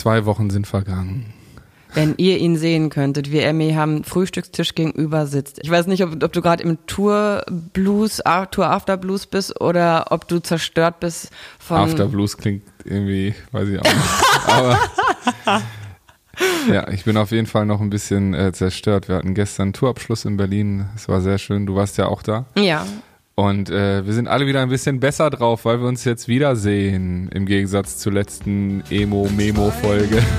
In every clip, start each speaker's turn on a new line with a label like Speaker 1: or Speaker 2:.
Speaker 1: Zwei Wochen sind vergangen.
Speaker 2: Wenn ihr ihn sehen könntet, wie er mir am Frühstückstisch gegenüber sitzt. Ich weiß nicht, ob, ob du gerade im Tour Blues, Tour After Blues bist oder ob du zerstört bist von.
Speaker 1: After Blues klingt irgendwie, weiß ich auch nicht. Aber ja, ich bin auf jeden Fall noch ein bisschen äh, zerstört. Wir hatten gestern Tourabschluss in Berlin. Es war sehr schön. Du warst ja auch da.
Speaker 2: Ja.
Speaker 1: Und äh, wir sind alle wieder ein bisschen besser drauf, weil wir uns jetzt wiedersehen. Im Gegensatz zur letzten Emo-Memo-Folge.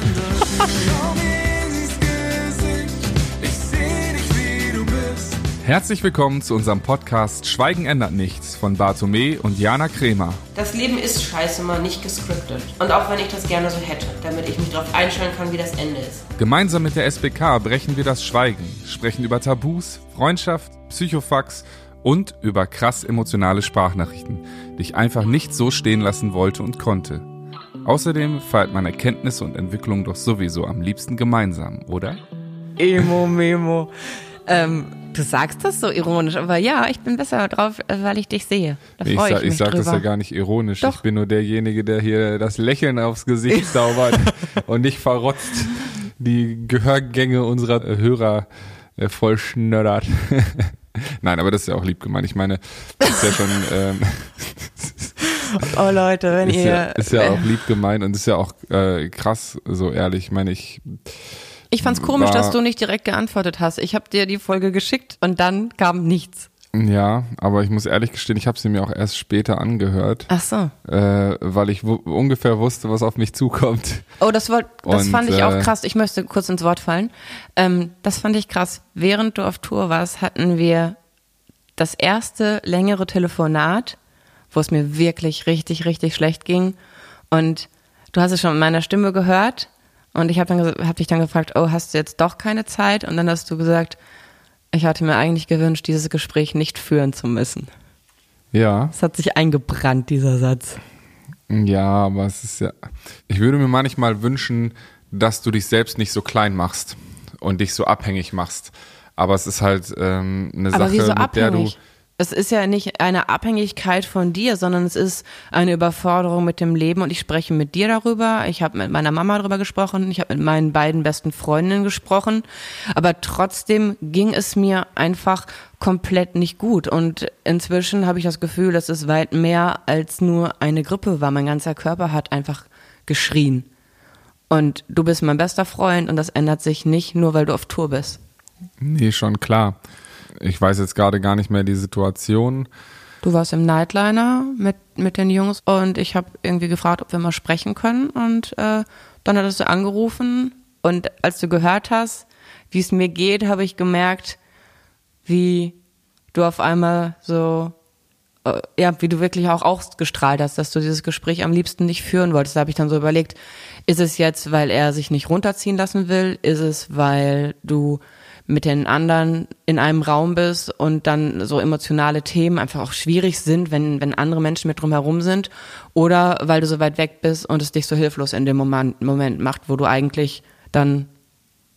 Speaker 1: Herzlich willkommen zu unserem Podcast Schweigen ändert nichts von Bartome und Jana Kremer.
Speaker 3: Das Leben ist scheiße mal nicht gescriptet. Und auch wenn ich das gerne so hätte, damit ich mich darauf einstellen kann, wie das Ende ist.
Speaker 1: Gemeinsam mit der SBK brechen wir das Schweigen, sprechen über Tabus, Freundschaft, Psychofax und über krass emotionale Sprachnachrichten, die ich einfach nicht so stehen lassen wollte und konnte. Außerdem feiert man Erkenntnisse und Entwicklung doch sowieso am liebsten gemeinsam, oder?
Speaker 2: Emo Memo. Ähm, du sagst das so ironisch, aber ja, ich bin besser drauf, weil ich dich sehe. Da
Speaker 1: nee, ich,
Speaker 2: ich,
Speaker 1: sa ich sage das ja gar nicht ironisch. Doch. Ich bin nur derjenige, der hier das Lächeln aufs Gesicht zaubert und nicht verrotzt die Gehörgänge unserer Hörer äh, voll schnördert. Nein, aber das ist ja auch lieb gemeint. Ich meine, das ist ja schon. Ähm,
Speaker 2: oh Leute, wenn
Speaker 1: ist
Speaker 2: ihr.
Speaker 1: Ja, ist ja auch lieb gemeint und ist ja auch äh, krass, so ehrlich. Ich meine, ich.
Speaker 2: Ich fand's komisch, dass du nicht direkt geantwortet hast. Ich habe dir die Folge geschickt und dann kam nichts.
Speaker 1: Ja, aber ich muss ehrlich gestehen, ich habe sie mir auch erst später angehört.
Speaker 2: Ach so.
Speaker 1: Äh, weil ich ungefähr wusste, was auf mich zukommt.
Speaker 2: Oh, das, war, das Und, fand ich auch äh, krass. Ich möchte kurz ins Wort fallen. Ähm, das fand ich krass. Während du auf Tour warst, hatten wir das erste längere Telefonat, wo es mir wirklich richtig, richtig schlecht ging. Und du hast es schon in meiner Stimme gehört. Und ich habe hab dich dann gefragt, oh, hast du jetzt doch keine Zeit? Und dann hast du gesagt, ich hatte mir eigentlich gewünscht, dieses Gespräch nicht führen zu müssen.
Speaker 1: Ja.
Speaker 2: Es hat sich eingebrannt, dieser Satz.
Speaker 1: Ja, aber es ist ja. Ich würde mir manchmal wünschen, dass du dich selbst nicht so klein machst und dich so abhängig machst. Aber es ist halt ähm, eine aber Sache, mit abhängig? der du
Speaker 2: es ist ja nicht eine Abhängigkeit von dir, sondern es ist eine Überforderung mit dem Leben und ich spreche mit dir darüber. Ich habe mit meiner Mama darüber gesprochen, ich habe mit meinen beiden besten Freundinnen gesprochen, aber trotzdem ging es mir einfach komplett nicht gut und inzwischen habe ich das Gefühl, dass es weit mehr als nur eine Grippe war. Mein ganzer Körper hat einfach geschrien. Und du bist mein bester Freund und das ändert sich nicht nur, weil du auf Tour bist.
Speaker 1: Nee, schon klar ich weiß jetzt gerade gar nicht mehr die Situation.
Speaker 2: Du warst im Nightliner mit, mit den Jungs und ich habe irgendwie gefragt, ob wir mal sprechen können. Und äh, dann hattest du angerufen und als du gehört hast, wie es mir geht, habe ich gemerkt, wie du auf einmal so, äh, ja, wie du wirklich auch ausgestrahlt hast, dass du dieses Gespräch am liebsten nicht führen wolltest. Da habe ich dann so überlegt, ist es jetzt, weil er sich nicht runterziehen lassen will? Ist es, weil du mit den anderen in einem Raum bist und dann so emotionale Themen einfach auch schwierig sind, wenn, wenn andere Menschen mit drumherum sind oder weil du so weit weg bist und es dich so hilflos in dem Moment, Moment macht, wo du eigentlich dann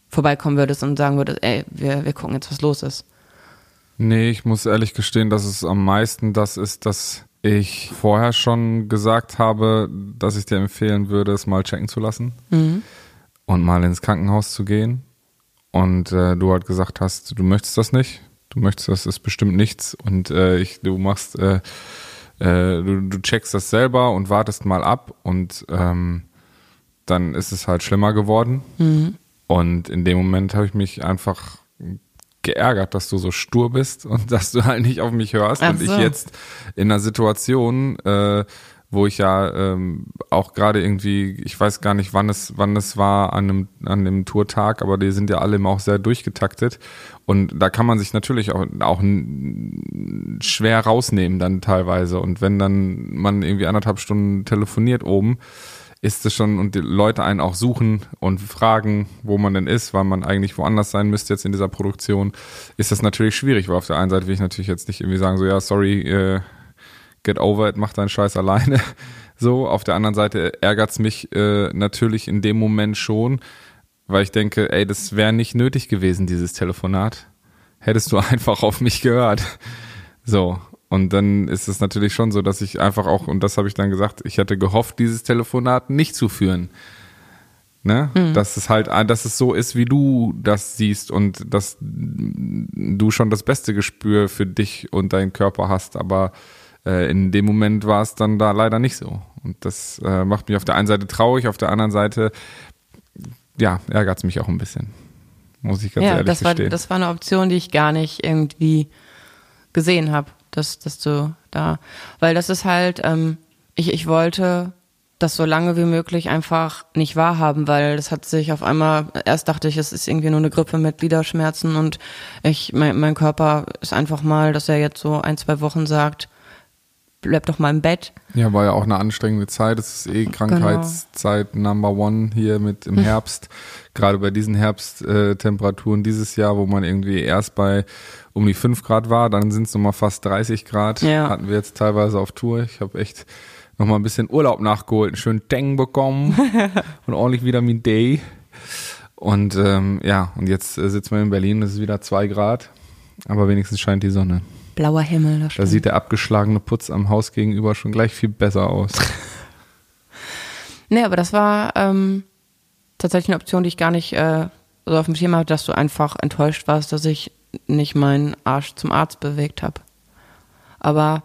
Speaker 2: vorbeikommen würdest und sagen würdest, ey, wir, wir gucken jetzt, was los ist.
Speaker 1: Nee, ich muss ehrlich gestehen, dass es am meisten das ist, dass ich vorher schon gesagt habe, dass ich dir empfehlen würde, es mal checken zu lassen mhm. und mal ins Krankenhaus zu gehen und äh, du halt gesagt hast, du möchtest das nicht, du möchtest, das ist bestimmt nichts und äh, ich, du machst, äh, äh, du, du checkst das selber und wartest mal ab und ähm, dann ist es halt schlimmer geworden. Mhm. Und in dem Moment habe ich mich einfach geärgert, dass du so stur bist und dass du halt nicht auf mich hörst Ach und so. ich jetzt in einer Situation äh, wo ich ja ähm, auch gerade irgendwie, ich weiß gar nicht, wann es, wann es war an einem, an dem Tourtag, aber die sind ja alle immer auch sehr durchgetaktet. Und da kann man sich natürlich auch, auch schwer rausnehmen dann teilweise. Und wenn dann man irgendwie anderthalb Stunden telefoniert oben, ist es schon und die Leute einen auch suchen und fragen, wo man denn ist, weil man eigentlich woanders sein müsste jetzt in dieser Produktion, ist das natürlich schwierig, weil auf der einen Seite will ich natürlich jetzt nicht irgendwie sagen, so ja, sorry, äh, get over it, mach deinen Scheiß alleine. So, auf der anderen Seite ärgert's mich äh, natürlich in dem Moment schon, weil ich denke, ey, das wäre nicht nötig gewesen, dieses Telefonat. Hättest du einfach auf mich gehört. So, und dann ist es natürlich schon so, dass ich einfach auch, und das habe ich dann gesagt, ich hätte gehofft, dieses Telefonat nicht zu führen. Ne? Mhm. Dass es halt, dass es so ist, wie du das siehst und dass du schon das beste Gespür für dich und deinen Körper hast, aber äh, in dem Moment war es dann da leider nicht so. Und das äh, macht mich auf der einen Seite traurig, auf der anderen Seite, ja, ärgert es mich auch ein bisschen. Muss ich ganz ja, ehrlich
Speaker 2: das
Speaker 1: gestehen.
Speaker 2: War, das war eine Option, die ich gar nicht irgendwie gesehen habe, dass, dass du da, weil das ist halt, ähm, ich, ich wollte das so lange wie möglich einfach nicht wahrhaben, weil das hat sich auf einmal, erst dachte ich, es ist irgendwie nur eine Grippe mit Gliederschmerzen und ich, mein, mein Körper ist einfach mal, dass er jetzt so ein, zwei Wochen sagt, bleib doch mal im Bett.
Speaker 1: Ja, war ja auch eine anstrengende Zeit. Es ist eh genau. Krankheitszeit genau. Number One hier mit im Herbst. Gerade bei diesen Herbsttemperaturen dieses Jahr, wo man irgendwie erst bei um die 5 Grad war, dann sind es nochmal fast 30 Grad. Ja. Hatten wir jetzt teilweise auf Tour. Ich habe echt nochmal ein bisschen Urlaub nachgeholt, einen schönen Deng bekommen und ordentlich Vitamin D. Und ähm, ja, und jetzt äh, sitzen wir in Berlin, es ist wieder 2 Grad, aber wenigstens scheint die Sonne.
Speaker 2: Blauer Himmel.
Speaker 1: Da, da sieht der abgeschlagene Putz am Haus gegenüber schon gleich viel besser aus.
Speaker 2: nee, aber das war ähm, tatsächlich eine Option, die ich gar nicht äh, so auf dem Schirm hatte, dass du einfach enttäuscht warst, dass ich nicht meinen Arsch zum Arzt bewegt habe. Aber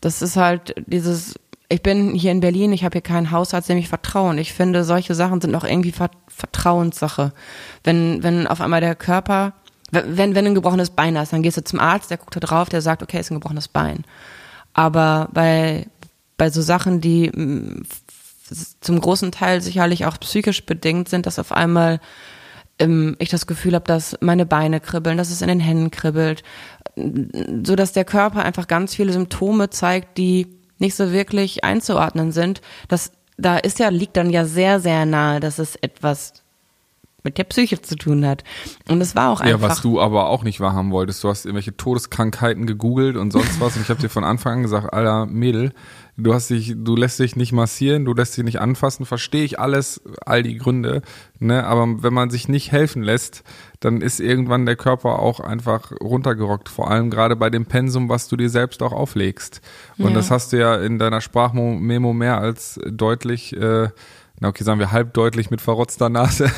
Speaker 2: das ist halt dieses, ich bin hier in Berlin, ich habe hier keinen Hausarzt, dem ich vertraue. Und ich finde, solche Sachen sind auch irgendwie Vertrauenssache. Wenn, wenn auf einmal der Körper wenn, wenn du ein gebrochenes Bein hast, dann gehst du zum Arzt, der guckt da drauf, der sagt, okay, ist ein gebrochenes Bein. Aber bei, bei so Sachen, die mm, zum großen Teil sicherlich auch psychisch bedingt sind, dass auf einmal ähm, ich das Gefühl habe, dass meine Beine kribbeln, dass es in den Händen kribbelt, so dass der Körper einfach ganz viele Symptome zeigt, die nicht so wirklich einzuordnen sind. Das, da ist ja, liegt dann ja sehr, sehr nahe, dass es etwas mit der Psyche zu tun hat. Und es war auch einfach.
Speaker 1: Ja, was du aber auch nicht wahrhaben wolltest. Du hast irgendwelche Todeskrankheiten gegoogelt und sonst was. Und ich habe dir von Anfang an gesagt, Alter, Mädel, du hast dich, du lässt dich nicht massieren, du lässt dich nicht anfassen, verstehe ich alles, all die Gründe. Ne? Aber wenn man sich nicht helfen lässt, dann ist irgendwann der Körper auch einfach runtergerockt. Vor allem gerade bei dem Pensum, was du dir selbst auch auflegst. Und ja. das hast du ja in deiner Sprachmemo mehr als deutlich, äh, na okay, sagen wir halbdeutlich mit verrotzter Nase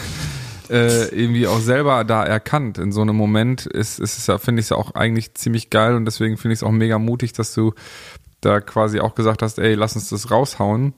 Speaker 1: äh, irgendwie auch selber da erkannt. In so einem Moment ist, ist es ja, finde ich es ja auch eigentlich ziemlich geil und deswegen finde ich es auch mega mutig, dass du da quasi auch gesagt hast, ey, lass uns das raushauen.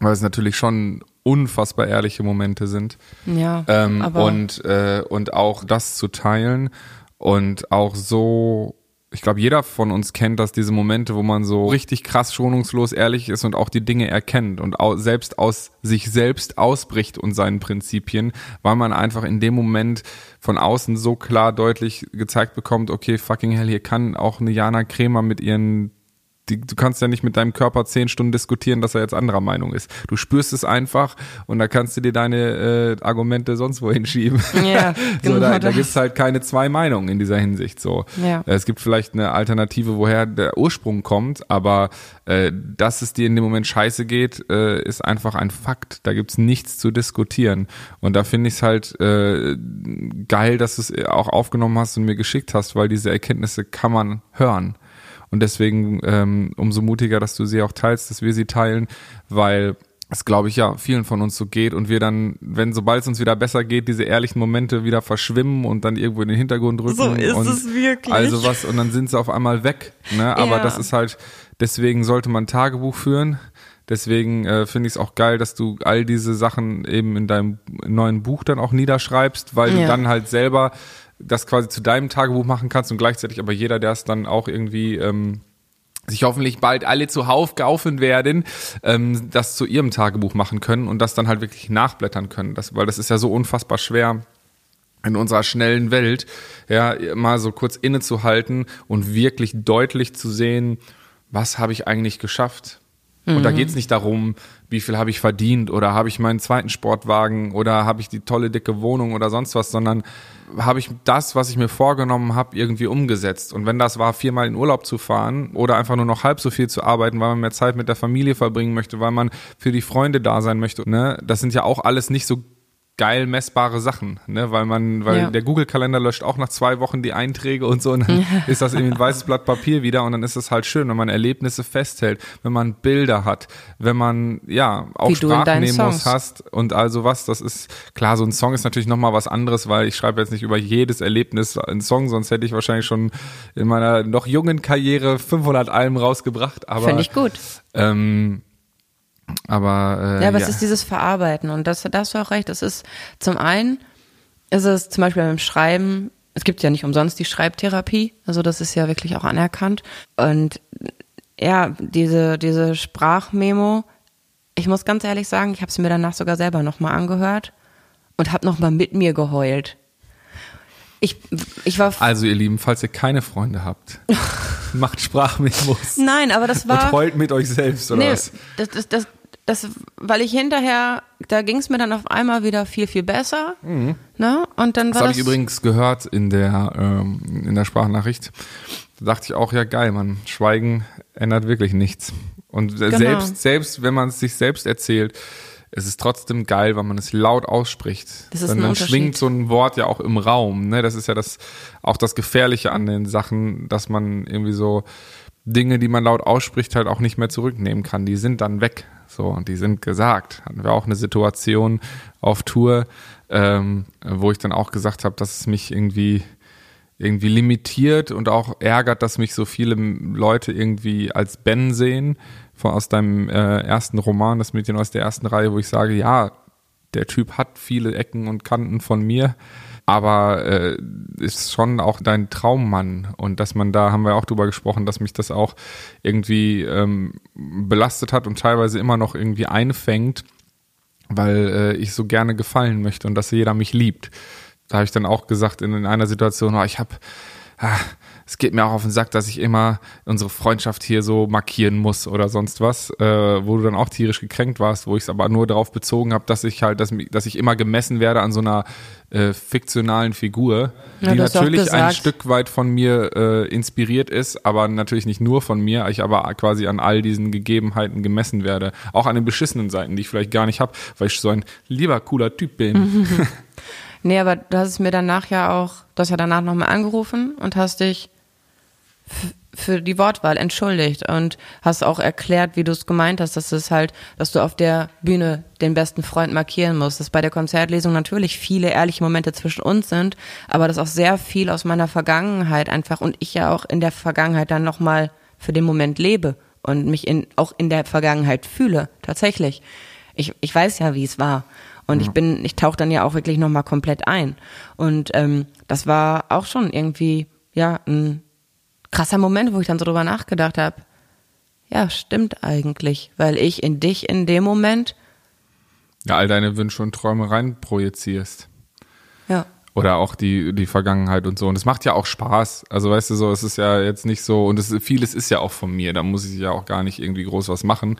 Speaker 1: Weil es natürlich schon unfassbar ehrliche Momente sind.
Speaker 2: Ja.
Speaker 1: Ähm, aber und, äh, und auch das zu teilen und auch so ich glaube, jeder von uns kennt das, diese Momente, wo man so richtig krass schonungslos ehrlich ist und auch die Dinge erkennt und au selbst aus sich selbst ausbricht und seinen Prinzipien, weil man einfach in dem Moment von außen so klar deutlich gezeigt bekommt, okay, fucking hell, hier kann auch eine Jana Kremer mit ihren die, du kannst ja nicht mit deinem Körper zehn Stunden diskutieren, dass er jetzt anderer Meinung ist. Du spürst es einfach und da kannst du dir deine äh, Argumente sonst wohin schieben. Ja, genau so, da, da gibt es halt keine zwei Meinungen in dieser Hinsicht. So, ja. Äh, es gibt vielleicht eine Alternative, woher der Ursprung kommt, aber äh, dass es dir in dem Moment scheiße geht, äh, ist einfach ein Fakt. Da gibt's nichts zu diskutieren. Und da finde ich es halt äh, geil, dass du es auch aufgenommen hast und mir geschickt hast, weil diese Erkenntnisse kann man hören. Und deswegen ähm, umso mutiger, dass du sie auch teilst, dass wir sie teilen, weil es, glaube ich, ja vielen von uns so geht und wir dann, wenn sobald es uns wieder besser geht, diese ehrlichen Momente wieder verschwimmen und dann irgendwo in den Hintergrund rücken. So
Speaker 2: ist
Speaker 1: und
Speaker 2: es wirklich.
Speaker 1: Also was, und dann sind sie auf einmal weg. Ne? Aber ja. das ist halt, deswegen sollte man Tagebuch führen. Deswegen äh, finde ich es auch geil, dass du all diese Sachen eben in deinem neuen Buch dann auch niederschreibst, weil ja. du dann halt selber das quasi zu deinem Tagebuch machen kannst und gleichzeitig aber jeder, der es dann auch irgendwie ähm, sich hoffentlich bald alle zuhauf kaufen werden, ähm, das zu ihrem Tagebuch machen können und das dann halt wirklich nachblättern können. Das, weil das ist ja so unfassbar schwer in unserer schnellen Welt, ja, mal so kurz innezuhalten und wirklich deutlich zu sehen, was habe ich eigentlich geschafft? Und da mhm. geht es nicht darum, wie viel habe ich verdient oder habe ich meinen zweiten Sportwagen oder habe ich die tolle dicke Wohnung oder sonst was, sondern habe ich das, was ich mir vorgenommen habe, irgendwie umgesetzt. Und wenn das war, viermal in Urlaub zu fahren oder einfach nur noch halb so viel zu arbeiten, weil man mehr Zeit mit der Familie verbringen möchte, weil man für die Freunde da sein möchte, ne, das sind ja auch alles nicht so geil messbare Sachen, ne? Weil man, weil
Speaker 2: Ja.
Speaker 1: der Google-Kalender löscht auch nach zwei Wochen die Einträge und so und dann ist das irgendwie ein weißes Blatt Papier wieder und dann ist es halt schön, wenn man Erlebnisse festhält, wenn man Bilder hat, wenn man ja auch
Speaker 2: Wie Songs.
Speaker 1: hast und also was, das ist klar, so ein Song ist natürlich nochmal was anderes, weil ich schreibe jetzt nicht über jedes Erlebnis einen Song, sonst hätte ich wahrscheinlich schon in meiner noch jungen Karriere 500 Alben rausgebracht, aber
Speaker 2: Finde ich gut.
Speaker 1: ähm, aber äh,
Speaker 2: Ja, aber es ist dieses Verarbeiten und das, da hast du auch recht. Es ist zum einen, ist es zum Beispiel beim Schreiben, es gibt ja nicht umsonst die Schreibtherapie, also das ist ja wirklich auch anerkannt. Und ja, diese, diese Sprachmemo, ich muss ganz ehrlich sagen, ich habe es mir danach sogar selber nochmal angehört und habe nochmal mit mir geheult. Ich, ich war
Speaker 1: Also ihr Lieben, falls ihr keine Freunde habt, macht Sprachmemos
Speaker 2: Nein, aber das
Speaker 1: und
Speaker 2: war.
Speaker 1: heult mit euch selbst oder
Speaker 2: nee,
Speaker 1: was?
Speaker 2: das, das, das, das, weil ich hinterher, da ging es mir dann auf einmal wieder viel, viel besser. Ne? Und dann
Speaker 1: Das
Speaker 2: war
Speaker 1: habe
Speaker 2: das.
Speaker 1: ich übrigens gehört in der ähm, in der Sprachnachricht. Da dachte ich auch, ja geil, man, Schweigen ändert wirklich nichts. Und
Speaker 2: Genau.
Speaker 1: selbst selbst wenn man es sich selbst erzählt, es ist trotzdem geil, weil man es laut ausspricht.
Speaker 2: Das ist
Speaker 1: dann,
Speaker 2: ein
Speaker 1: dann schwingt so ein Wort ja auch im Raum. Ne? Das ist ja das auch das Gefährliche an den Sachen, dass man irgendwie so Dinge, die man laut ausspricht, halt auch nicht mehr zurücknehmen kann. Die sind dann weg. So, und die sind gesagt. Hatten wir auch eine Situation auf Tour, ähm, wo ich dann auch gesagt habe, dass es mich irgendwie irgendwie limitiert und auch ärgert, dass mich so viele Leute irgendwie als Ben sehen, von aus deinem äh, ersten Roman, das Mädchen aus der ersten Reihe, wo ich sage, ja, der Typ hat viele Ecken und Kanten von mir, aber äh, ist schon auch dein Traummann und dass man da, haben wir auch drüber gesprochen, dass mich das auch irgendwie ähm, belastet hat und teilweise immer noch irgendwie einfängt, weil äh, ich so gerne gefallen möchte und dass jeder mich liebt. Da habe ich dann auch gesagt in, in einer Situation, oh, ich habe, ah, es geht mir auch auf den Sack, dass ich immer unsere Freundschaft hier so markieren muss oder sonst was, äh, wo du dann auch tierisch gekränkt warst, wo ich es aber nur darauf bezogen habe, dass ich halt, dass, dass ich immer gemessen werde an so einer äh, fiktionalen Figur,
Speaker 2: Ja,
Speaker 1: die natürlich ein Stück weit von mir äh, inspiriert ist, aber natürlich nicht nur von mir, ich aber quasi an all diesen Gegebenheiten gemessen werde. Auch an den beschissenen Seiten, die ich vielleicht gar nicht habe, weil ich so ein lieber, cooler Typ bin.
Speaker 2: Nee, aber du hast es mir danach ja auch, du hast ja danach nochmal angerufen und hast dich für die Wortwahl entschuldigt und hast auch erklärt, wie du es gemeint hast, dass es halt, dass du auf der Bühne den besten Freund markieren musst, dass bei der Konzertlesung natürlich viele ehrliche Momente zwischen uns sind, aber dass auch sehr viel aus meiner Vergangenheit einfach und ich ja auch in der Vergangenheit dann nochmal für den Moment lebe und mich in, auch in der Vergangenheit fühle, tatsächlich. Ich, ich weiß ja, wie es war. Und ich bin, ich tauche dann ja auch wirklich nochmal komplett ein. Und ähm, das war auch schon irgendwie, ja, ein krasser Moment, wo ich dann so drüber nachgedacht habe. Ja, stimmt eigentlich, weil ich in dich in dem Moment,
Speaker 1: Ja, all deine Wünsche und Träume rein projizierst.
Speaker 2: ja,
Speaker 1: Oder auch die, die Vergangenheit und so. Und es macht ja auch Spaß. Also weißt du so, es ist ja jetzt nicht so, und es, vieles ist ja auch von mir, da muss ich ja auch gar nicht irgendwie groß was machen.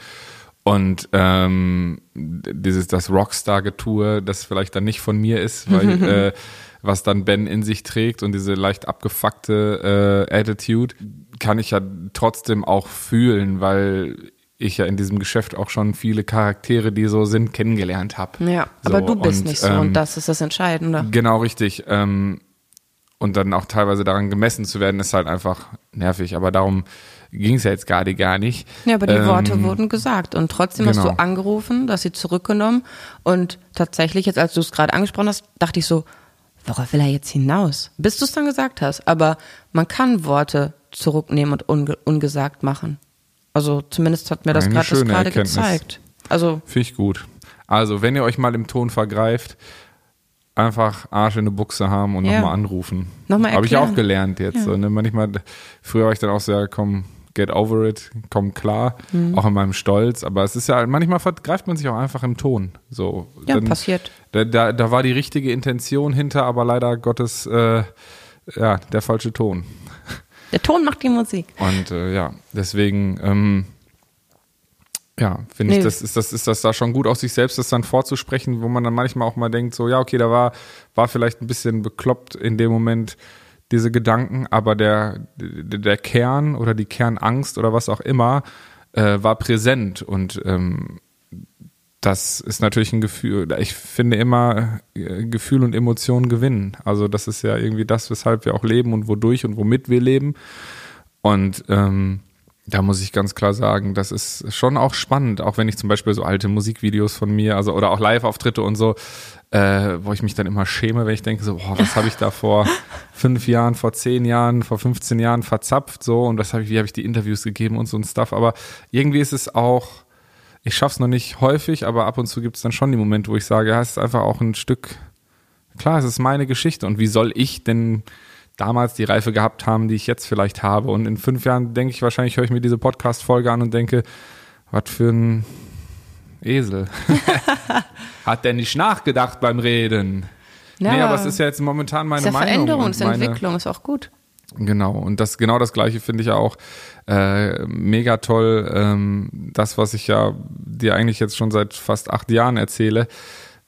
Speaker 1: Und ähm, dieses das Rockstar-Getue, das vielleicht dann nicht von mir ist, weil äh, was dann Ben in sich trägt und diese leicht abgefuckte äh, Attitude, kann ich ja trotzdem auch fühlen, weil ich ja in diesem Geschäft auch schon viele Charaktere, die so sind, kennengelernt habe.
Speaker 2: ja. Aber
Speaker 1: So,
Speaker 2: du bist
Speaker 1: und,
Speaker 2: nicht so
Speaker 1: ähm,
Speaker 2: und das ist das Entscheidende.
Speaker 1: Genau, richtig. Ähm, und dann auch teilweise daran gemessen zu werden, ist halt einfach nervig. Aber darum ging es ja jetzt gerade gar nicht.
Speaker 2: Ja, aber die
Speaker 1: Ähm,
Speaker 2: Worte wurden gesagt und trotzdem hast
Speaker 1: genau.
Speaker 2: du angerufen, dass sie zurückgenommen und tatsächlich jetzt, als du es gerade angesprochen hast, dachte ich so, worauf will er jetzt hinaus? Bis du es dann gesagt hast. Aber man kann Worte zurücknehmen und unge ungesagt machen. Also zumindest hat mir das gerade gezeigt. Also
Speaker 1: Finde ich gut. Also, wenn ihr euch mal im Ton vergreift, einfach Arsch in eine Buchse haben und
Speaker 2: Ja.
Speaker 1: nochmal anrufen.
Speaker 2: Nochmal
Speaker 1: Habe ich auch gelernt jetzt. So, ne? Manchmal, früher war ich dann auch so, ja, komm, get over it, komm klar,
Speaker 2: Mhm.
Speaker 1: auch in meinem Stolz. Aber es ist ja, manchmal vergreift man sich auch einfach im Ton. So,
Speaker 2: Ja, passiert.
Speaker 1: Da, da, da war die richtige Intention hinter, aber leider Gottes, äh, ja, der falsche Ton.
Speaker 2: der Ton macht die Musik.
Speaker 1: Und äh, ja, deswegen, ähm, ja, finde
Speaker 2: Nee.
Speaker 1: ich, das ist, das ist das da schon gut, aus sich selbst das dann vorzusprechen, wo man dann manchmal auch mal denkt, so, ja, okay, da war, war vielleicht ein bisschen bekloppt in dem Moment diese Gedanken, aber der, der, Kern oder die Kernangst oder was auch immer äh, war präsent und ähm, das ist natürlich ein Gefühl. Ich finde immer, äh, Gefühl und Emotionen gewinnen. Also das ist ja irgendwie das, weshalb wir auch leben und wodurch und womit wir leben. Und ähm, da muss ich ganz klar sagen, das ist schon auch spannend, auch wenn ich zum Beispiel so alte Musikvideos von mir, also oder auch Live-Auftritte und so, äh, wo ich mich dann immer schäme, wenn ich denke so, boah, was habe ich da vor fünf Jahren, vor zehn Jahren, vor 15 Jahren verzapft so und was habe ich, wie habe ich die Interviews gegeben und so ein Stuff. Aber irgendwie ist es auch ich schaff's noch nicht häufig, aber ab und zu gibt's dann schon die Momente, wo ich sage, ja, es ist einfach auch ein Stück, klar, es ist meine Geschichte und wie soll ich denn damals die Reife gehabt haben, die ich jetzt vielleicht habe und in fünf Jahren denke ich wahrscheinlich, höre ich mir diese Podcast-Folge an und denke, was für ein Esel. Hat der nicht nachgedacht beim Reden? Ja, nee, aber es ist ja jetzt momentan meine ist ja Meinung.
Speaker 2: Veränderung, ist Entwicklung, ist auch gut.
Speaker 1: Genau, und das genau das gleiche finde ich ja auch äh, mega toll. Ähm, das, was ich ja dir eigentlich jetzt schon seit fast acht Jahren erzähle,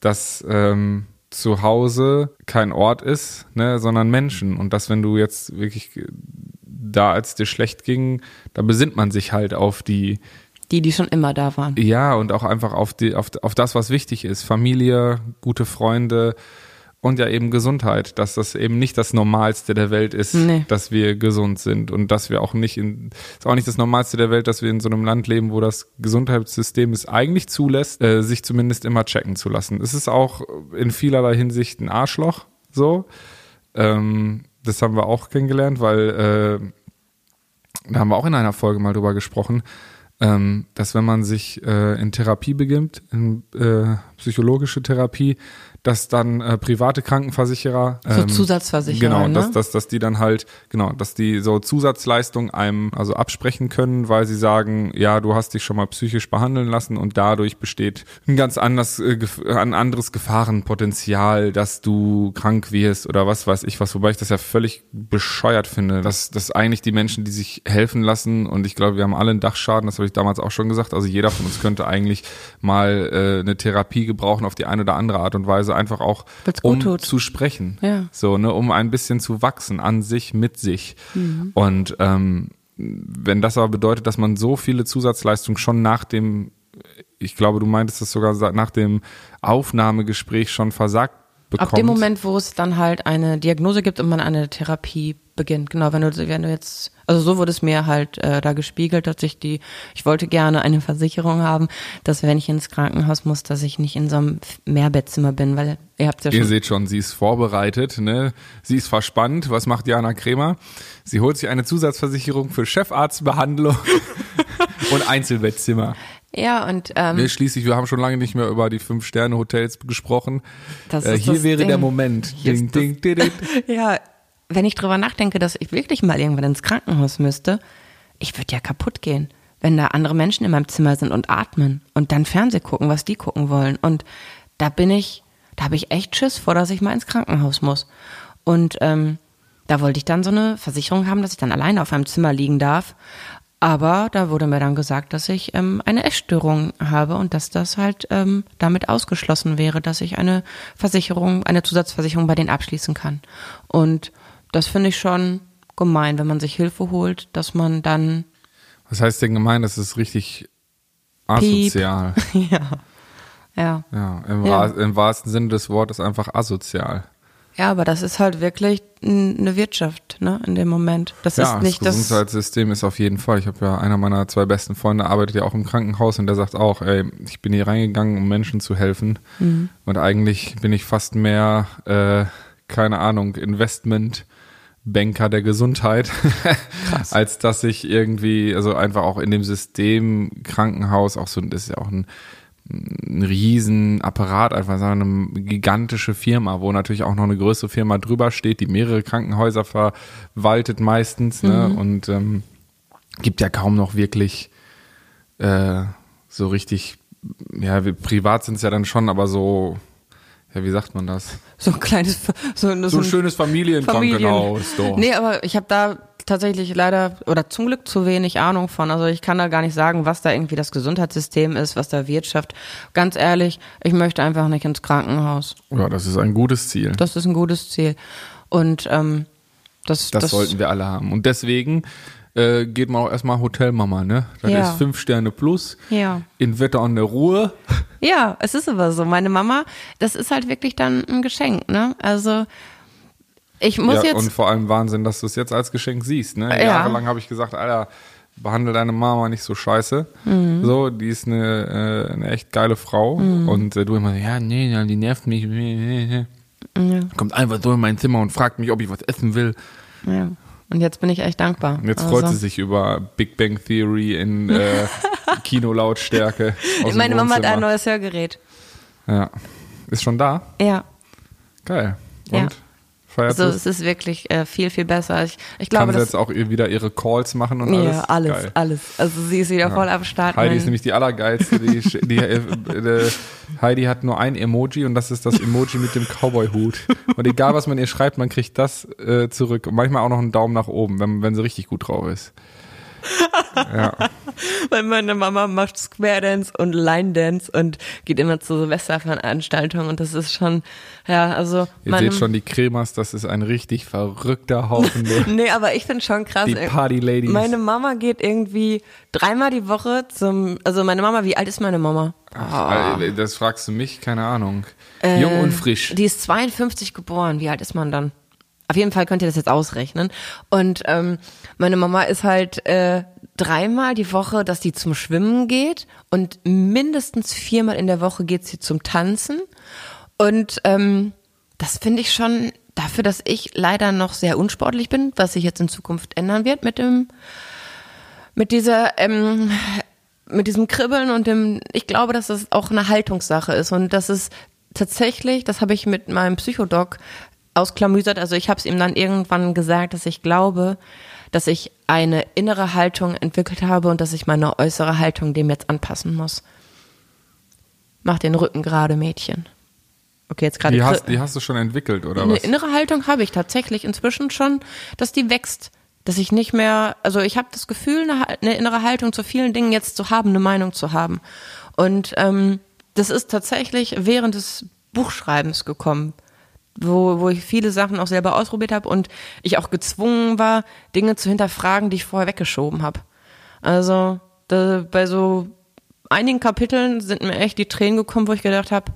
Speaker 1: dass ähm, zu Hause kein Ort ist, ne, sondern Menschen. Und dass, wenn du jetzt wirklich da, als dir schlecht ging, da besinnt man sich halt auf die
Speaker 2: die, die schon immer da waren.
Speaker 1: Ja, und auch einfach auf, die, auf, auf das, was wichtig ist. Familie, gute Freunde, und ja eben Gesundheit, dass das eben nicht das Normalste der Welt ist, nee. dass wir gesund sind und dass wir auch nicht in, ist auch nicht das Normalste der Welt, dass wir in so einem Land leben, wo das Gesundheitssystem es eigentlich zulässt, äh, sich zumindest immer checken zu lassen. Es ist auch in vielerlei Hinsicht ein Arschloch, so. Ähm, das haben wir auch kennengelernt, weil äh, da haben wir auch in einer Folge mal drüber gesprochen, ähm, dass wenn man sich äh, in Therapie beginnt, in äh, psychologische Therapie, dass dann äh, private Krankenversicherer
Speaker 2: ähm, so Zusatzversicherer
Speaker 1: genau, ne? dass, dass, dass die dann halt genau, dass die so Zusatzleistungen einem also absprechen können, weil sie sagen, ja, du hast dich schon mal psychisch behandeln lassen und dadurch besteht ein ganz anders äh, ein anderes Gefahrenpotenzial, dass du krank wirst oder was weiß ich was, wobei ich das ja völlig bescheuert finde, dass dass eigentlich die Menschen, die sich helfen lassen und ich glaube, wir haben alle einen Dachschaden, das habe ich damals auch schon gesagt, also jeder von uns könnte eigentlich mal äh, eine Therapie gebrauchen auf die eine oder andere Art und Weise einfach auch, um zu sprechen. Ja. So, ne, um ein bisschen zu wachsen an sich, mit sich. Mhm. Und ähm, wenn das aber bedeutet, dass man so viele Zusatzleistungen schon nach dem, ich glaube, du meintest das sogar nach dem Aufnahmegespräch schon versagt bekommt.
Speaker 2: Ab dem Moment, wo es dann halt eine Diagnose gibt und man eine Therapie beginnt. Genau, wenn du, wenn du jetzt, also so wurde es mir halt äh, da gespiegelt, dass ich die, ich wollte gerne eine Versicherung haben, dass wenn ich ins Krankenhaus muss, dass ich nicht in so einem Mehrbettzimmer bin, weil ihr habt ja schon.
Speaker 1: Ihr seht schon, sie ist vorbereitet, ne? Sie ist verspannt. Was macht Jana Kremer? Sie holt sich eine Zusatzversicherung für Chefarztbehandlung und Einzelbettzimmer.
Speaker 2: Ja, und ähm,
Speaker 1: nee, schließlich, wir haben schon lange nicht mehr über die Fünf-Sterne-Hotels gesprochen. Das äh, hier wäre Ding. der Moment. Ding, ding, ding, ding.
Speaker 2: ja, wenn ich drüber nachdenke, dass ich wirklich mal irgendwann ins Krankenhaus müsste, ich würde ja kaputt gehen, wenn da andere Menschen in meinem Zimmer sind und atmen und dann Fernseh gucken, was die gucken wollen. Und da bin ich, da habe ich echt Schiss vor, dass ich mal ins Krankenhaus muss. Und ähm, da wollte ich dann so eine Versicherung haben, dass ich dann alleine auf einem Zimmer liegen darf. Aber da wurde mir dann gesagt, dass ich ähm, eine Essstörung habe und dass das halt ähm, damit ausgeschlossen wäre, dass ich eine Versicherung, eine Zusatzversicherung bei denen abschließen kann. Und das finde ich schon gemein, wenn man sich Hilfe holt, dass man dann.
Speaker 1: Was heißt denn gemein? Das ist richtig asozial.
Speaker 2: ja. Ja.
Speaker 1: Ja, im, ja. Wahr, im wahrsten Sinne des Wortes einfach asozial.
Speaker 2: Ja, aber das ist halt wirklich eine Wirtschaft, ne, in dem Moment. Das ja, ist nicht
Speaker 1: das Gesundheitssystem ist auf jeden Fall. Ich habe ja einer meiner zwei besten Freunde arbeitet ja auch im Krankenhaus und der sagt auch, ey, ich bin hier reingegangen, um Menschen zu helfen mhm. und eigentlich bin ich fast mehr, äh, keine Ahnung, Investment Banker der Gesundheit, als dass ich irgendwie, also einfach auch in dem System Krankenhaus, auch so, das ist ja auch ein, ein Riesenapparat, einfach so eine gigantische Firma, wo natürlich auch noch eine größere Firma drüber steht, die mehrere Krankenhäuser verwaltet meistens, ne? Mhm. Und ähm, gibt ja kaum noch wirklich äh, so richtig, ja, privat sind es ja dann schon, aber so ja, wie sagt man das?
Speaker 2: So ein kleines,
Speaker 1: so, so, so ein schönes Familienkrankenhaus.
Speaker 2: Familien. Doch. Nee, aber ich habe da tatsächlich leider oder zum Glück zu wenig Ahnung von. Also ich kann da gar nicht sagen, was da irgendwie das Gesundheitssystem ist, was da Wirtschaft. Ganz ehrlich, ich möchte einfach nicht ins Krankenhaus.
Speaker 1: Ja, das ist ein gutes Ziel.
Speaker 2: Das ist ein gutes Ziel. Und ähm, das,
Speaker 1: das, das sollten wir alle haben. Und deswegen äh, geht man auch erstmal Hotelmama, ne? Das
Speaker 2: Ja.
Speaker 1: ist fünf Sterne plus.
Speaker 2: Ja.
Speaker 1: In Wetter und der Ruhe.
Speaker 2: Ja, es ist aber so. Meine Mama, das ist halt wirklich dann ein Geschenk, ne? Also ich muss
Speaker 1: ja,
Speaker 2: jetzt.
Speaker 1: und vor allem Wahnsinn, dass du es jetzt als Geschenk siehst, ne?
Speaker 2: Ja.
Speaker 1: Jahrelang habe ich gesagt, Alter, behandle deine Mama nicht so scheiße.
Speaker 2: Mhm.
Speaker 1: So, die ist eine, äh, eine echt geile Frau. Und äh, du immer, ja, nee, ja, die nervt mich. Kommt einfach so in mein Zimmer und fragt mich, ob ich was essen will.
Speaker 2: ja. Und jetzt bin ich echt dankbar.
Speaker 1: Und jetzt
Speaker 2: Also,
Speaker 1: freut sie sich über Big Bang Theory in äh, Kinolautstärke.
Speaker 2: Meine Mama hat ein neues Hörgerät.
Speaker 1: Ja. Ist schon da?
Speaker 2: Ja.
Speaker 1: Geil. Und?
Speaker 2: Ja.
Speaker 1: Feiert
Speaker 2: Also
Speaker 1: es?
Speaker 2: ist wirklich äh, viel, viel besser. Ich, ich
Speaker 1: Kann
Speaker 2: glaube,
Speaker 1: sie
Speaker 2: das.
Speaker 1: jetzt auch wieder ihre Calls machen und alles?
Speaker 2: ja, alles,
Speaker 1: Geil.
Speaker 2: alles. Also sie ist wieder voll am Start.
Speaker 1: Heidi ist nämlich die allergeilste. Die, die, äh, äh, Heidi hat nur ein Emoji und das ist das Emoji mit dem Cowboy-Hut. Und egal, was man ihr schreibt, man kriegt das äh, zurück. Und manchmal auch noch einen Daumen nach oben, wenn, wenn sie richtig gut drauf ist. Ja.
Speaker 2: Weil meine Mama macht Square Dance und Line Dance und geht immer zu Silvesterveranstaltungen und das ist schon, ja, also.
Speaker 1: Ihr seht schon die Cremas, das ist ein richtig verrückter Haufen.
Speaker 2: Nee, aber ich finde schon krass.
Speaker 1: Die
Speaker 2: ey.
Speaker 1: Party-Ladies.
Speaker 2: Meine Mama geht irgendwie dreimal die Woche zum, also meine Mama, wie alt ist meine Mama?
Speaker 1: Ach, äh, Das fragst du mich, keine Ahnung.
Speaker 2: Äh,
Speaker 1: Jung und frisch.
Speaker 2: Die ist 52 geboren. Wie alt ist man dann? Auf jeden Fall könnt ihr das jetzt ausrechnen. Und ähm, meine Mama ist halt äh, dreimal die Woche, dass sie zum Schwimmen geht und mindestens viermal in der Woche geht sie zum Tanzen. Und ähm, das finde ich schon dafür, dass ich leider noch sehr unsportlich bin, was sich jetzt in Zukunft ändern wird mit dem mit dieser ähm, mit diesem Kribbeln und dem, ich glaube, dass das auch eine Haltungssache ist und das ist tatsächlich, das habe ich mit meinem Psychodoc ausklamüsert, also ich habe es ihm dann irgendwann gesagt, dass ich glaube, dass ich eine innere Haltung entwickelt habe und dass ich meine äußere Haltung dem jetzt anpassen muss. Mach den Rücken gerade, Mädchen. Okay, jetzt gerade
Speaker 1: Die hast, die hast du schon entwickelt, oder
Speaker 2: eine
Speaker 1: was?
Speaker 2: innere Haltung habe ich tatsächlich inzwischen schon, dass die wächst. Dass ich nicht mehr, also ich habe das Gefühl, eine, eine innere Haltung zu vielen Dingen jetzt zu haben, eine Meinung zu haben. Und ähm, das ist tatsächlich während des Buchschreibens gekommen, wo, wo ich viele Sachen auch selber ausprobiert habe und ich auch gezwungen war, Dinge zu hinterfragen, die ich vorher weggeschoben habe. Also da, bei so einigen Kapiteln sind mir echt die Tränen gekommen, wo ich gedacht habe,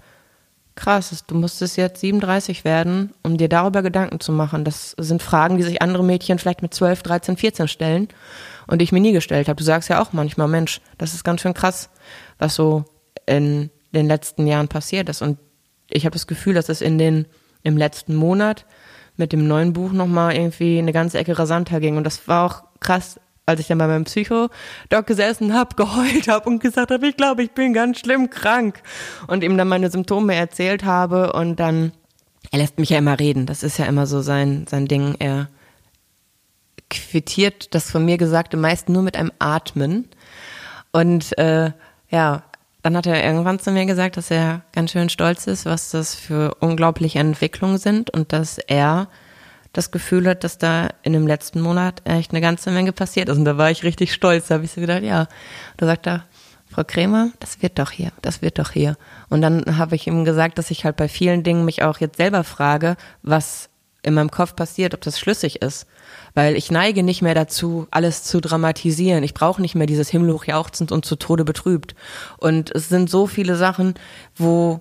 Speaker 2: krass, du musstest jetzt 37 werden, um dir darüber Gedanken zu machen. Das sind Fragen, die sich andere Mädchen vielleicht mit 12, 13, 14 stellen und die ich mir nie gestellt habe. Du sagst ja auch manchmal, Mensch, das ist ganz schön krass, was so in den letzten Jahren passiert ist. Und ich habe das Gefühl, dass es in den im letzten Monat mit dem neuen Buch nochmal irgendwie eine ganze Ecke rasanter ging. Und das war auch krass, als ich dann bei meinem Psycho-Doc gesessen habe, geheult habe und gesagt habe, ich glaube, ich bin ganz schlimm krank. Und ihm dann meine Symptome erzählt habe und dann, er lässt mich ja immer reden. Das ist ja immer so sein, sein Ding. Er quittiert das von mir Gesagte meist nur mit einem Atmen. Und äh, ja, dann hat er irgendwann zu mir gesagt, dass er ganz schön stolz ist, was das für unglaubliche Entwicklungen sind und dass er das Gefühl hat, dass da in dem letzten Monat echt eine ganze Menge passiert ist. Und da war ich richtig stolz. Da habe ich so gedacht, ja. Da sagt er, Frau Krämer, das wird doch hier, das wird doch hier. Und dann habe ich ihm gesagt, dass ich halt bei vielen Dingen mich auch jetzt selber frage, was in meinem Kopf passiert, ob das schlüssig ist. Weil ich neige nicht mehr dazu, alles zu dramatisieren. Ich brauche nicht mehr dieses himmelhoch jauchzend und zu Tode betrübt. Und es sind so viele Sachen, wo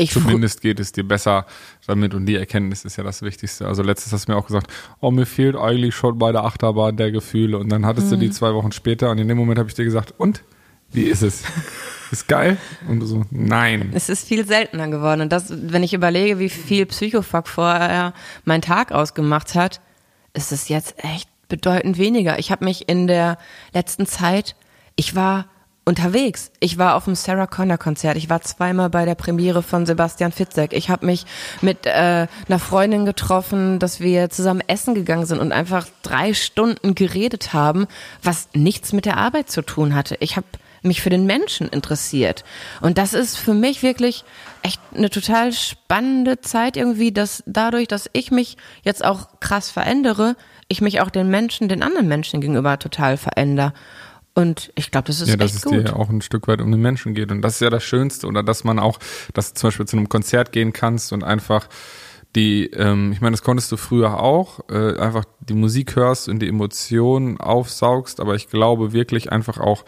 Speaker 2: ich
Speaker 1: Zumindest geht es dir besser damit und die Erkenntnis ist ja das Wichtigste. Also letztes hast du mir auch gesagt, oh, mir fehlt eigentlich schon bei der Achterbahn der Gefühle und dann hattest du
Speaker 2: Mhm.
Speaker 1: die zwei Wochen später und in dem Moment habe ich dir gesagt, und? Wie ist es? Ist geil? Und du so, nein.
Speaker 2: Es ist viel seltener geworden. Und das, wenn ich überlege, wie viel Psychofuck vorher mein Tag ausgemacht hat, ist es jetzt echt bedeutend weniger. Ich habe mich in der letzten Zeit, ich war unterwegs. Ich war auf dem Sarah Connor Konzert. Ich war zweimal bei der Premiere von Sebastian Fitzek. Ich habe mich mit äh, einer Freundin getroffen, dass wir zusammen essen gegangen sind und einfach drei Stunden geredet haben, was nichts mit der Arbeit zu tun hatte. Ich habe mich für den Menschen interessiert. Und das ist für mich wirklich echt eine total spannende Zeit irgendwie, dass dadurch, dass ich mich jetzt auch krass verändere, ich mich auch den Menschen, den anderen Menschen gegenüber total verändere. Und ich glaube, das ist
Speaker 1: ja, dass
Speaker 2: echt
Speaker 1: es
Speaker 2: gut.
Speaker 1: dir auch ein Stück weit um den Menschen geht. Und das ist ja das Schönste. Oder dass man auch, dass du zum Beispiel zu einem Konzert gehen kannst und einfach die, ähm, ich meine, das konntest du früher auch, äh, einfach die Musik hörst und die Emotionen aufsaugst, aber ich glaube wirklich einfach auch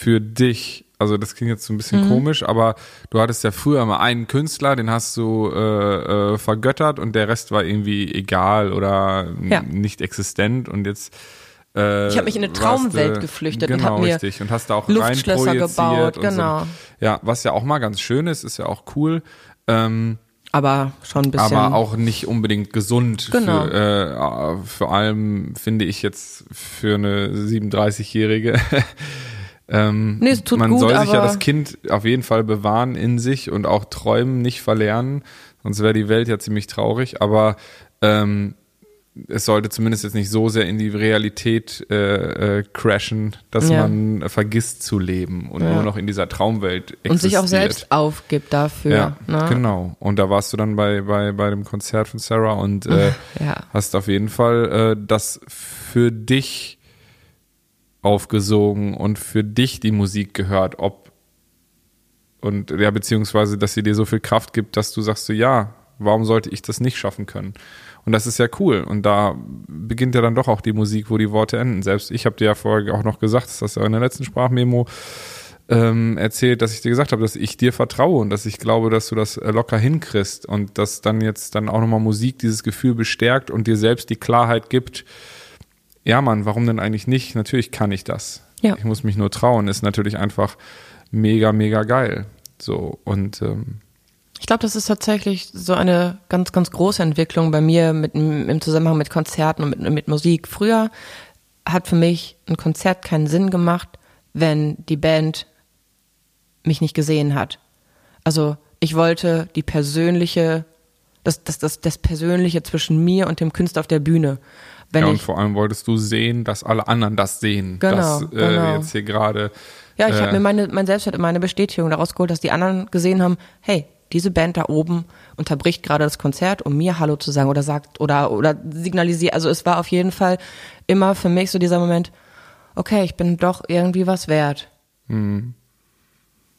Speaker 1: für dich, also das klingt jetzt so ein bisschen mhm. komisch, aber du hattest ja früher mal einen Künstler, den hast du äh, äh, vergöttert und der Rest war irgendwie egal oder ja. nicht existent und jetzt
Speaker 2: äh, ich habe mich in eine Traumwelt du, geflüchtet
Speaker 1: genau,
Speaker 2: und habe mir
Speaker 1: richtig. und hast da auch
Speaker 2: Luftschlösser gebaut, genau.
Speaker 1: So. Ja, was ja auch mal ganz schön ist, ist ja auch cool. Ähm,
Speaker 2: aber schon ein bisschen.
Speaker 1: Aber auch nicht unbedingt gesund.
Speaker 2: Genau.
Speaker 1: Für, äh, vor allem finde ich jetzt für eine 37-Jährige. ähm,
Speaker 2: nee, es tut
Speaker 1: man
Speaker 2: gut,
Speaker 1: soll sich ja das Kind auf jeden Fall bewahren in sich und auch träumen nicht verlernen. Sonst wäre die Welt ja ziemlich traurig. Aber ähm, es sollte zumindest jetzt nicht so sehr in die Realität äh, äh, crashen, dass ja. man vergisst zu leben und ja. nur noch in dieser Traumwelt existiert. Und
Speaker 2: sich auch selbst aufgibt dafür.
Speaker 1: Ja,
Speaker 2: ne?
Speaker 1: genau. Und da warst du dann bei, bei, bei dem Konzert von Sarah und äh, ja. hast auf jeden Fall äh, das für dich aufgesogen und für dich die Musik gehört, ob und ja, beziehungsweise, dass sie dir so viel Kraft gibt, dass du sagst so, ja, warum sollte ich das nicht schaffen können? Und das ist ja cool. Und da beginnt ja dann doch auch die Musik, wo die Worte enden. Selbst ich habe dir ja vorher auch noch gesagt, das hast du ja in der letzten Sprachmemo ähm, erzählt, dass ich dir gesagt habe, dass ich dir vertraue und dass ich glaube, dass du das äh, locker hinkriegst und dass dann jetzt dann auch nochmal Musik dieses Gefühl bestärkt und dir selbst die Klarheit gibt, ja Mann, warum denn eigentlich nicht? Natürlich kann ich das.
Speaker 2: Ja.
Speaker 1: Ich muss mich nur trauen, ist natürlich einfach mega, mega geil. So und ähm,
Speaker 2: ich glaube, das ist tatsächlich so eine ganz, ganz große Entwicklung bei mir mit, im Zusammenhang mit Konzerten und mit, mit Musik. Früher hat für mich ein Konzert keinen Sinn gemacht, wenn die Band mich nicht gesehen hat. Also ich wollte die persönliche, das, das, das, das Persönliche zwischen mir und dem Künstler auf der Bühne. Wenn
Speaker 1: ja, und
Speaker 2: ich,
Speaker 1: vor allem wolltest du sehen, dass alle anderen das sehen.
Speaker 2: Genau,
Speaker 1: dass äh,
Speaker 2: genau.
Speaker 1: jetzt hier gerade.
Speaker 2: Ja, ich äh, habe mir meine, mein Selbstwert, meine Bestätigung daraus geholt, dass die anderen gesehen haben, hey, diese Band da oben unterbricht gerade das Konzert, um mir Hallo zu sagen oder sagt oder oder signalisiert. Also es war auf jeden Fall immer für mich so dieser Moment, okay, ich bin doch irgendwie was wert.
Speaker 1: Mhm.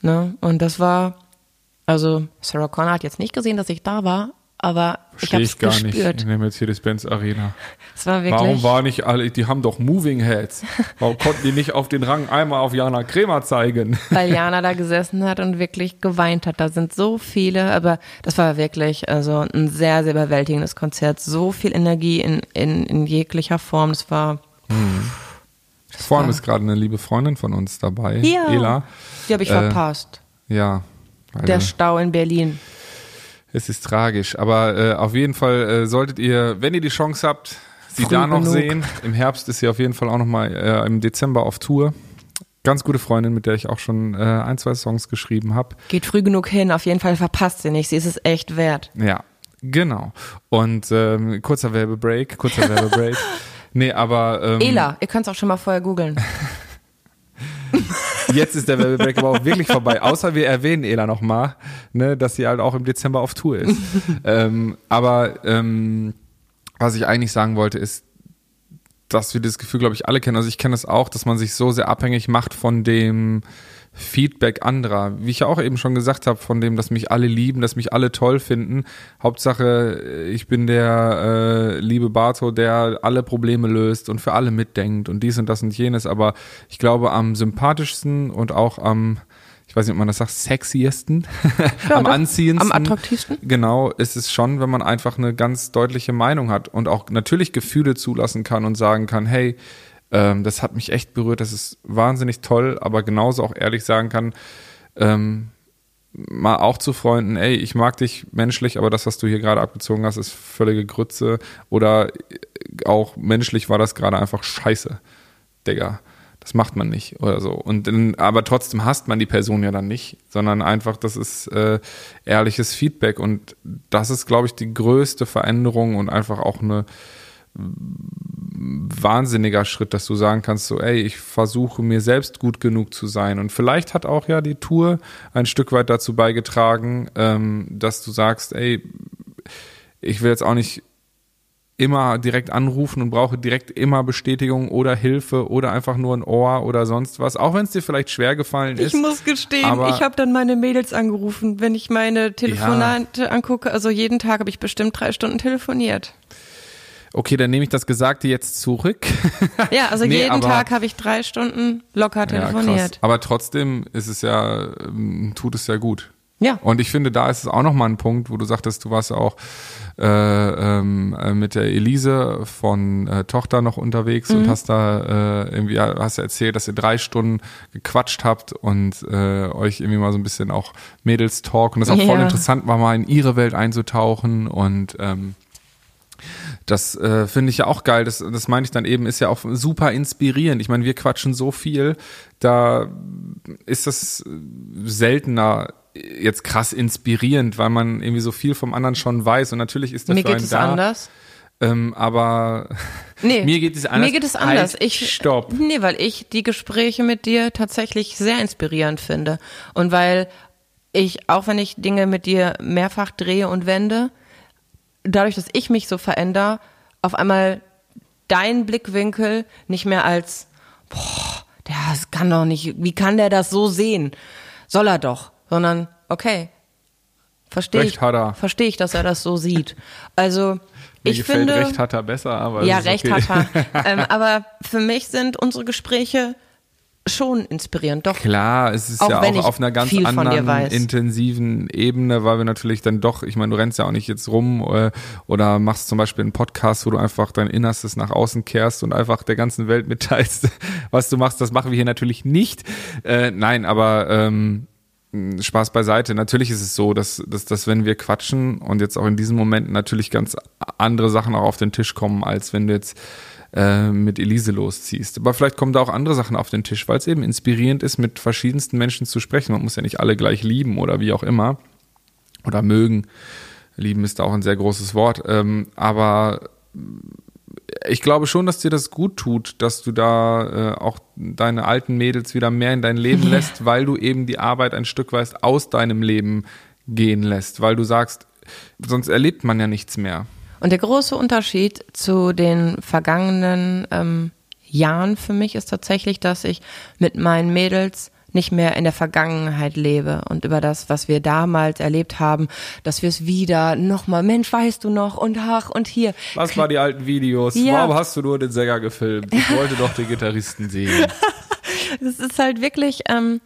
Speaker 2: Ne? Und das war, also Sarah Connor hat jetzt nicht gesehen, dass ich da war, aber Versteh ich habe es gespürt.
Speaker 1: nicht in der Mercedes-Benz Arena.
Speaker 2: Es war wirklich.
Speaker 1: Warum war nicht alle, die haben doch Moving Heads. Warum konnten die nicht auf den Rang einmal auf Jana Kremer zeigen?
Speaker 2: Weil Jana da gesessen hat und wirklich geweint hat. Da sind so viele, aber das war wirklich also ein sehr, sehr überwältigendes Konzert. So viel Energie in, in, in jeglicher Form. Das war. Hm.
Speaker 1: Vor allem ist gerade eine liebe Freundin von uns dabei,
Speaker 2: ja,
Speaker 1: Ela.
Speaker 2: Die habe ich äh, verpasst.
Speaker 1: Ja.
Speaker 2: Der Stau in Berlin.
Speaker 1: Es ist tragisch, aber äh, auf jeden Fall äh, solltet ihr, wenn ihr die Chance habt, sie Früh da noch genug. sehen. Im Herbst ist sie auf jeden Fall auch nochmal äh, im Dezember auf Tour. Ganz gute Freundin, mit der ich auch schon äh, ein, zwei Songs geschrieben habe.
Speaker 2: Geht früh genug hin, auf jeden Fall verpasst sie nicht. Sie ist es echt wert.
Speaker 1: Ja, genau. Und ähm, kurzer Werbebreak, kurzer Werbebreak. Nee, aber. Ähm,
Speaker 2: Ela, ihr könnt es auch schon mal vorher googeln.
Speaker 1: Jetzt ist der Werbebreak aber auch wirklich vorbei. Außer wir erwähnen Ela nochmal, ne, dass sie halt auch im Dezember auf Tour ist. ähm, aber ähm, was ich eigentlich sagen wollte, ist, dass wir das Gefühl, glaube ich, alle kennen. Also ich kenne es das auch, dass man sich so sehr abhängig macht von dem Feedback anderer. Wie ich ja auch eben schon gesagt habe, von dem, dass mich alle lieben, dass mich alle toll finden. Hauptsache, ich bin der äh, liebe Barto, der alle Probleme löst und für alle mitdenkt und dies und das und jenes. Aber ich glaube, am sympathischsten und auch am ich weiß nicht, ob man das sagt, sexiesten, ja, am anziehendsten.
Speaker 2: Am attraktivsten.
Speaker 1: Genau, ist es schon, wenn man einfach eine ganz deutliche Meinung hat und auch natürlich Gefühle zulassen kann und sagen kann, hey, ähm, das hat mich echt berührt, das ist wahnsinnig toll, aber genauso auch ehrlich sagen kann, ähm, mal auch zu Freunden, ey, ich mag dich menschlich, aber das, was du hier gerade abgezogen hast, ist völlige Grütze. Oder auch menschlich war das gerade einfach scheiße. Digga, das macht man nicht oder so. Und dann, aber trotzdem hasst man die Person ja dann nicht, sondern einfach, das ist äh, ehrliches Feedback. Und das ist, glaube ich, die größte Veränderung und einfach auch eine wahnsinniger Schritt, dass du sagen kannst, so, ey, ich versuche mir selbst gut genug zu sein. Und vielleicht hat auch ja die Tour ein Stück weit dazu beigetragen, ähm, dass du sagst, ey, ich will jetzt auch nicht immer direkt anrufen und brauche direkt immer Bestätigung oder Hilfe oder einfach nur ein Ohr oder sonst was, auch wenn es dir vielleicht schwer gefallen ist.
Speaker 2: Ich muss gestehen, ich habe dann meine Mädels angerufen, wenn ich meine Telefonate angucke. Also jeden Tag habe ich bestimmt drei Stunden telefoniert.
Speaker 1: Okay, dann nehme ich das Gesagte jetzt zurück.
Speaker 2: Ja, also
Speaker 1: Nee,
Speaker 2: jeden
Speaker 1: aber-
Speaker 2: Tag habe ich drei Stunden locker
Speaker 1: Ja,
Speaker 2: telefoniert.
Speaker 1: krass. Aber trotzdem ist es ja, ähm, tut es ja gut.
Speaker 2: Ja.
Speaker 1: Und ich finde, da ist es auch nochmal ein Punkt, wo du sagtest, du warst ja auch äh, ähm, äh, mit der Elise von äh, Tochter noch unterwegs
Speaker 2: Mhm.
Speaker 1: und hast da äh, irgendwie ja, hast erzählt, dass ihr drei Stunden gequatscht habt und äh, euch irgendwie mal so ein bisschen auch Mädels-Talk und das auch voll
Speaker 2: Ja.
Speaker 1: interessant war, mal in ihre Welt einzutauchen und ähm, das äh, finde ich ja auch geil. Das, das meine ich dann eben, ist ja auch super inspirierend. Ich meine, wir quatschen so viel, da ist das seltener jetzt krass inspirierend, weil man irgendwie so viel vom anderen schon weiß. Und natürlich ist das
Speaker 2: Mir
Speaker 1: für
Speaker 2: geht es
Speaker 1: da.
Speaker 2: anders.
Speaker 1: Ähm, aber
Speaker 2: Nee,
Speaker 1: mir geht es anders.
Speaker 2: Mir geht es anders.
Speaker 1: Halt,
Speaker 2: ich,
Speaker 1: stopp.
Speaker 2: Nee, weil ich die Gespräche mit dir tatsächlich sehr inspirierend finde. Und weil ich, auch wenn ich Dinge mit dir mehrfach drehe und wende, dadurch, dass ich mich so verändere, auf einmal dein Blickwinkel nicht mehr als, boah, der das kann doch nicht, wie kann der das so sehen? Soll er doch, sondern, okay, verstehe ich,
Speaker 1: er.
Speaker 2: verstehe ich, dass er das so sieht. Also,
Speaker 1: Mir
Speaker 2: ich
Speaker 1: gefällt
Speaker 2: finde,
Speaker 1: Recht hat er besser, aber
Speaker 2: ja, recht
Speaker 1: okay.
Speaker 2: hat er. ähm, aber für mich sind unsere Gespräche schon inspirierend. Doch,
Speaker 1: Klar, es ist
Speaker 2: Auch
Speaker 1: ja auch auf einer ganz anderen intensiven Ebene, weil wir natürlich dann doch, ich meine, du rennst ja auch nicht jetzt rum äh, oder machst zum Beispiel einen Podcast, wo du einfach dein Innerstes nach außen kehrst und einfach der ganzen Welt mitteilst, was du machst. Das machen wir hier natürlich nicht. Äh, nein, aber ähm, Spaß beiseite. Natürlich ist es so, dass, dass, dass wenn wir quatschen und jetzt auch in diesen Momenten natürlich ganz andere Sachen auch auf den Tisch kommen, als wenn du jetzt äh, mit Elise losziehst. Aber vielleicht kommen da auch andere Sachen auf den Tisch, weil es eben inspirierend ist, mit verschiedensten Menschen zu sprechen. Man muss ja nicht alle gleich lieben oder wie auch immer. Oder mögen. Lieben ist da auch ein sehr großes Wort. Ähm, aber ich glaube schon, dass dir das gut tut, dass du da äh, auch deine alten Mädels wieder mehr in dein Leben lässt, weil du eben die Arbeit ein Stück weit aus deinem Leben gehen lässt, weil du sagst, sonst erlebt man ja nichts mehr.
Speaker 2: Und der große Unterschied zu den vergangenen ähm, Jahren für mich ist tatsächlich, dass ich mit meinen Mädels nicht mehr in der Vergangenheit lebe und über das, was wir damals erlebt haben, dass wir es wieder nochmal, Mensch, weißt du noch und ach und hier.
Speaker 1: Was waren die alten Videos?
Speaker 2: Ja.
Speaker 1: Warum hast du nur den Sänger gefilmt? Ich wollte doch den Gitarristen sehen.
Speaker 2: Es ist halt wirklich ähm,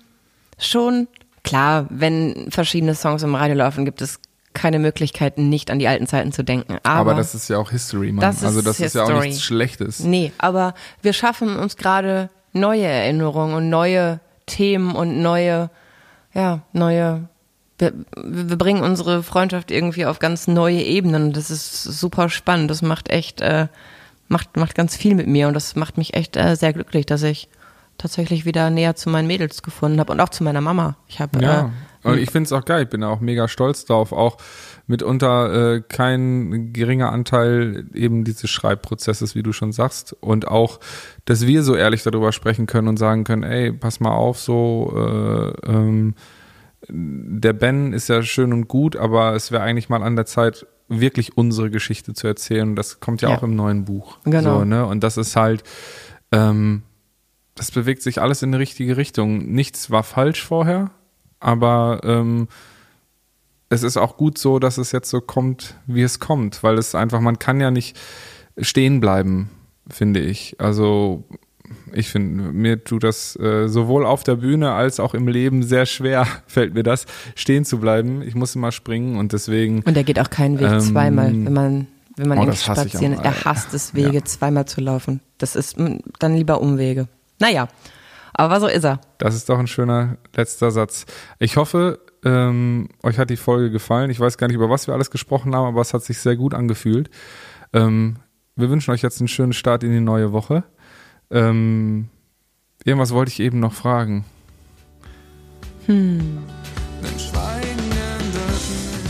Speaker 2: schon klar, wenn verschiedene Songs im Radio laufen, gibt es keine Möglichkeiten, nicht an die alten Zeiten zu denken. Aber,
Speaker 1: Aber das ist ja auch History, Mann.
Speaker 2: Das
Speaker 1: also das ist ja auch
Speaker 2: History.
Speaker 1: nichts Schlechtes.
Speaker 2: Nee, aber wir schaffen uns gerade neue Erinnerungen und neue Themen und neue, ja, neue. Wir, wir bringen unsere Freundschaft irgendwie auf ganz neue Ebenen das ist super spannend. Das macht echt, äh, macht, macht ganz viel mit mir und das macht mich echt äh, sehr glücklich, dass ich tatsächlich wieder näher zu meinen Mädels gefunden habe und auch zu meiner Mama. Ich habe
Speaker 1: Ja.
Speaker 2: äh,
Speaker 1: Und ich finde es auch geil, ich bin auch mega stolz drauf, auch mitunter äh, kein geringer Anteil eben dieses Schreibprozesses, wie du schon sagst. Und auch, dass wir so ehrlich darüber sprechen können und sagen können, ey, pass mal auf, so äh, ähm, der Ben ist ja schön und gut, aber es wäre eigentlich mal an der Zeit, wirklich unsere Geschichte zu erzählen. Und das kommt ja,
Speaker 2: Ja.
Speaker 1: auch im neuen Buch.
Speaker 2: Genau.
Speaker 1: So, ne? Und das ist halt, ähm, das bewegt sich alles in die richtige Richtung. Nichts war falsch vorher, aber ähm, es ist auch gut so, dass es jetzt so kommt, wie es kommt, weil es einfach, man kann ja nicht stehen bleiben, finde ich. Also ich finde, mir tut das äh, sowohl auf der Bühne als auch im Leben sehr schwer, fällt mir das, stehen zu bleiben. Ich muss immer springen und deswegen,
Speaker 2: und er geht auch keinen Weg
Speaker 1: Ähm,
Speaker 2: zweimal, wenn man wenn man
Speaker 1: oh,
Speaker 2: irgendwie spazieren. Er hasst es, Wege
Speaker 1: Ja.
Speaker 2: zweimal zu laufen. Das ist mm, dann lieber Umwege. Naja, aber so ist er.
Speaker 1: das ist doch ein schöner letzter Satz. Ich hoffe, ähm, euch hat die Folge gefallen. Ich weiß gar nicht, über was wir alles gesprochen haben, aber es hat sich sehr gut angefühlt. Ähm, wir wünschen euch jetzt einen schönen Start in die neue Woche. Ähm, irgendwas wollte ich eben noch fragen.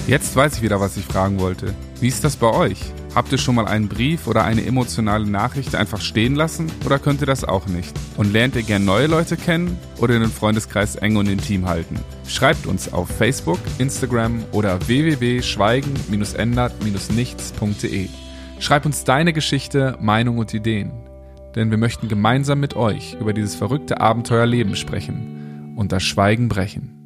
Speaker 1: Jetzt weiß ich wieder, was ich fragen wollte. Wie ist das bei euch? Habt ihr schon mal einen Brief oder eine emotionale Nachricht einfach stehen lassen oder könnt ihr das auch nicht? Und lernt ihr gern neue Leute kennen oder den Freundeskreis eng und intim halten? Schreibt uns auf Facebook, Instagram oder www.schweigen-ändert-nichts.de. Schreib uns deine Geschichte, Meinung und Ideen, denn wir möchten gemeinsam mit euch über dieses verrückte Abenteuerleben sprechen und das Schweigen brechen.